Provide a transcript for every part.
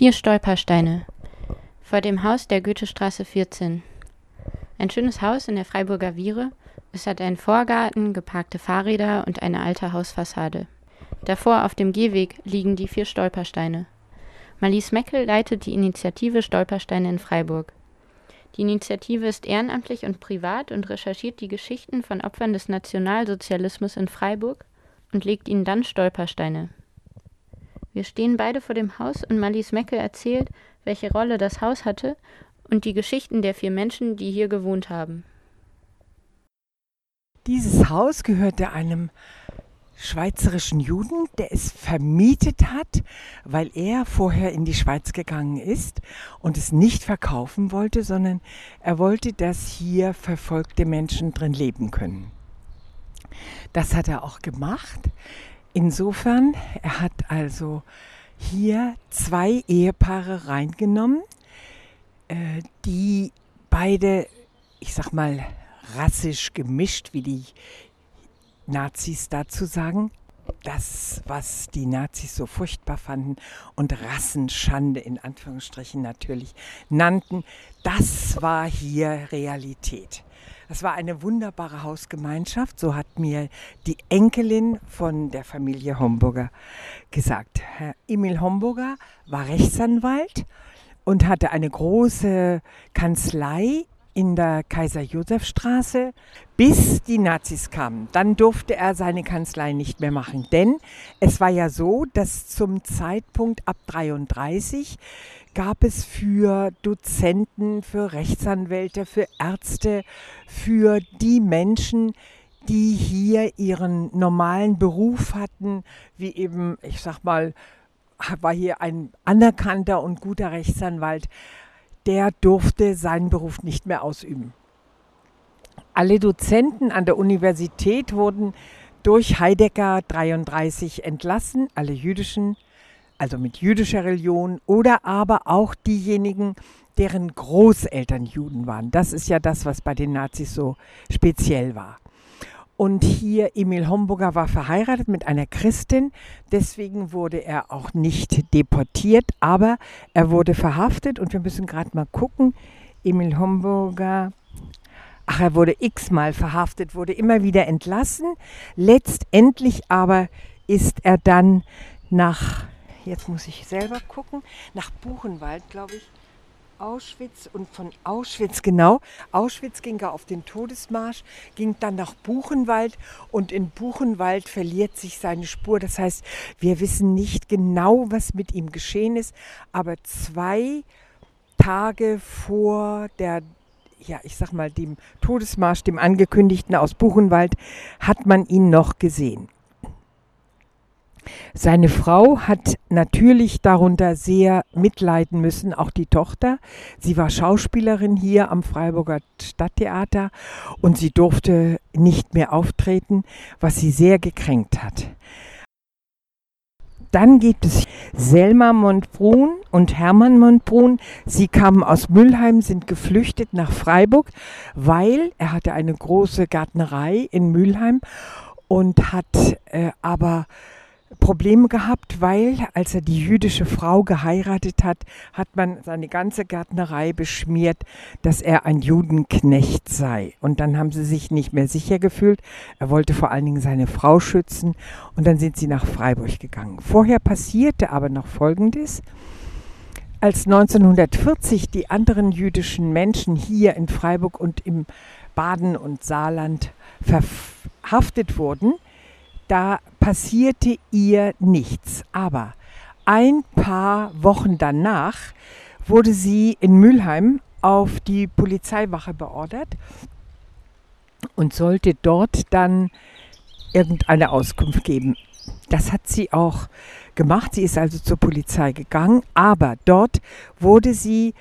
Vier Stolpersteine. Vor dem Haus der Goethestraße 14. Ein schönes Haus in der Freiburger Viere. Es hat einen Vorgarten, geparkte Fahrräder und eine alte Hausfassade. Davor auf dem Gehweg liegen die vier Stolpersteine. Marlies Meckel leitet die Initiative Stolpersteine in Freiburg. Die Initiative ist ehrenamtlich und privat und recherchiert die Geschichten von Opfern des Nationalsozialismus in Freiburg und legt ihnen dann Stolpersteine. Wir stehen beide vor dem Haus und Marlies Meckel erzählt, welche Rolle das Haus hatte und die Geschichten der vier Menschen, die hier gewohnt haben. Dieses Haus gehörte einem schweizerischen Juden, der es vermietet hat, weil er vorher in die Schweiz gegangen ist und es nicht verkaufen wollte, sondern er wollte, dass hier verfolgte Menschen drin leben können. Das hat er auch gemacht. Insofern, er hat also hier zwei Ehepaare reingenommen, äh, die beide, ich sag mal, rassisch gemischt, wie die Nazis dazu sagen. Das, was die Nazis so furchtbar fanden und Rassenschande in Anführungsstrichen natürlich nannten, das war hier Realität. Das war eine wunderbare Hausgemeinschaft, so hat mir die Enkelin von der Familie Homburger gesagt. Herr Emil Homburger war Rechtsanwalt und hatte eine große Kanzlei in der Kaiser-Josef-Straße, bis die Nazis kamen. Dann durfte er seine Kanzlei nicht mehr machen, denn es war ja so, dass zum Zeitpunkt ab 33 gab es für Dozenten, für Rechtsanwälte, für Ärzte, für die Menschen, die hier ihren normalen Beruf hatten, wie eben, ich sag mal, war hier ein anerkannter und guter Rechtsanwalt, der durfte seinen Beruf nicht mehr ausüben. Alle Dozenten an der Universität wurden durch Heidegger 33 entlassen, alle jüdischen also mit jüdischer Religion, oder aber auch diejenigen, deren Großeltern Juden waren. Das ist ja das, was bei den Nazis so speziell war. Und hier Emil Homburger war verheiratet mit einer Christin, deswegen wurde er auch nicht deportiert, aber er wurde verhaftet und wir müssen gerade mal gucken. Emil Homburger, ach, er wurde x-mal verhaftet, wurde immer wieder entlassen. Letztendlich aber ist er dann nach jetzt muss ich selber gucken, nach Buchenwald, glaube ich. Auschwitz und von Auschwitz, genau. Auschwitz ging er auf den Todesmarsch, ging dann nach Buchenwald und in Buchenwald verliert sich seine Spur. Das heißt, wir wissen nicht genau, was mit ihm geschehen ist, aber zwei Tage vor der ja, ich sag mal, dem Todesmarsch, dem angekündigten aus Buchenwald, hat man ihn noch gesehen. Seine Frau hat natürlich darunter sehr mitleiden müssen, auch die Tochter. Sie war Schauspielerin hier am Freiburger Stadttheater und sie durfte nicht mehr auftreten, was sie sehr gekränkt hat. Dann gibt es Selma Montbrun und Hermann Montbrun. Sie kamen aus Mülheim, sind geflüchtet nach Freiburg, weil er hatte eine große Gärtnerei in Mülheim und hat äh, aber Probleme gehabt, weil als er die jüdische Frau geheiratet hat, hat man seine ganze Gärtnerei beschmiert, dass er ein Judenknecht sei. Und dann haben sie sich nicht mehr sicher gefühlt. Er wollte vor allen Dingen seine Frau schützen und dann sind sie nach Freiburg gegangen. Vorher passierte aber noch Folgendes. Als 1940 die anderen jüdischen Menschen hier in Freiburg und im Baden und Saarland verhaftet wurden, da passierte ihr nichts. Aber ein paar Wochen danach wurde sie in Mülheim auf die Polizeiwache beordert und sollte dort dann irgendeine Auskunft geben. Das hat sie auch gemacht. Sie ist also zur Polizei gegangen, aber dort wurde sie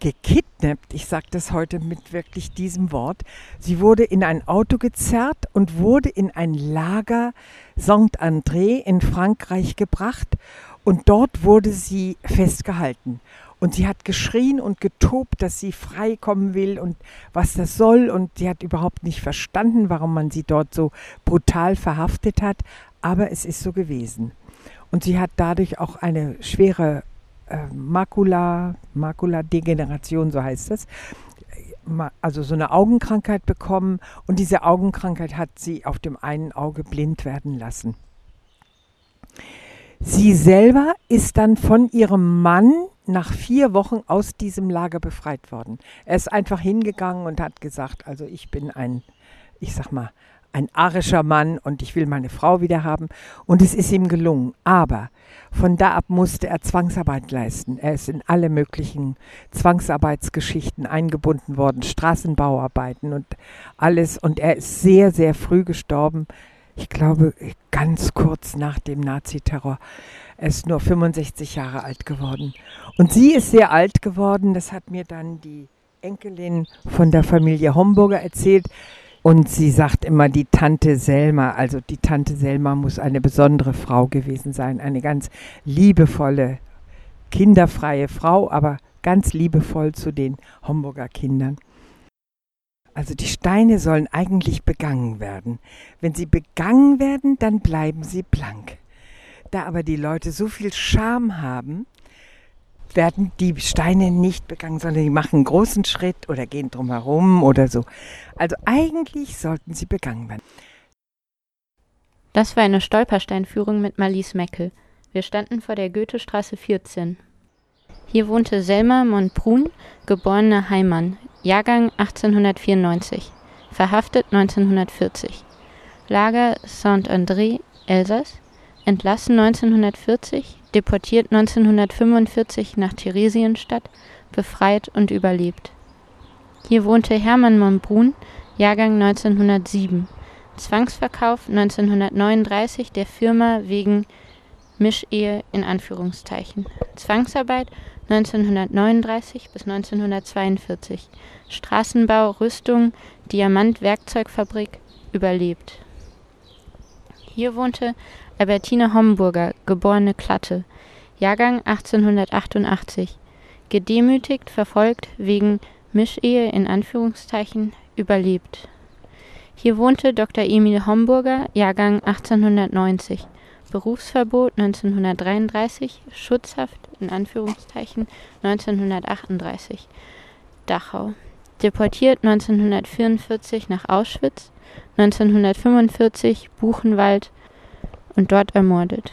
gekidnappt, ich sage das heute mit wirklich diesem Wort, sie wurde in ein Auto gezerrt und wurde in ein Lager Saint-André in Frankreich gebracht und dort wurde sie festgehalten. Und sie hat geschrien und getobt, dass sie frei kommen will und was das soll. Und sie hat überhaupt nicht verstanden, warum man sie dort so brutal verhaftet hat. Aber es ist so gewesen. Und sie hat dadurch auch eine schwere äh, Makula, Makuladegeneration, so heißt es, also so eine Augenkrankheit bekommen und diese Augenkrankheit hat sie auf dem einen Auge blind werden lassen. Sie selber ist dann von ihrem Mann nach vier Wochen aus diesem Lager befreit worden. Er ist einfach hingegangen und hat gesagt, also ich bin ein, ich sag mal, ein arischer Mann und ich will meine Frau wieder haben. Und es ist ihm gelungen. Aber von da ab musste er Zwangsarbeit leisten. Er ist in alle möglichen Zwangsarbeitsgeschichten eingebunden worden, Straßenbauarbeiten und alles. Und er ist sehr, sehr früh gestorben. Ich glaube, ganz kurz nach dem Naziterror. Er ist nur 65 Jahre alt geworden. Und sie ist sehr alt geworden. Das hat mir dann die Enkelin von der Familie Homburger erzählt. Und sie sagt immer die Tante Selma. Also die Tante Selma muss eine besondere Frau gewesen sein. Eine ganz liebevolle, kinderfreie Frau, aber ganz liebevoll zu den Homburger Kindern. Also die Steine sollen eigentlich begangen werden. Wenn sie begangen werden, dann bleiben sie blank. Da aber die Leute so viel Scham haben, werden die Steine nicht begangen, sondern die machen einen großen Schritt oder gehen drumherum oder so. Also eigentlich sollten sie begangen werden. Das war eine Stolpersteinführung mit Marlies Meckel. Wir standen vor der Goethestraße 14. Hier wohnte Selma Montbrun, geborene Heimann, Jahrgang 1894, verhaftet 1940. Lager Saint-André, Elsass, entlassen 1940, deportiert 1945 nach Theresienstadt, befreit und überlebt. Hier wohnte Hermann Monbrun, Jahrgang 1907, Zwangsverkauf 1939 der Firma wegen Mischehe in Anführungszeichen. Zwangsarbeit 1939 bis 1942. Straßenbau, Rüstung, Diamant-Werkzeugfabrik überlebt. Hier wohnte Albertine Homburger, geborene Klatte, Jahrgang 1888, gedemütigt, verfolgt, wegen Mischehe in Anführungszeichen überlebt. Hier wohnte Dr. Emil Homburger, Jahrgang 1890, Berufsverbot 1933, Schutzhaft in Anführungszeichen 1938, Dachau. Deportiert 1944 nach Auschwitz, 1945 Buchenwald und dort ermordet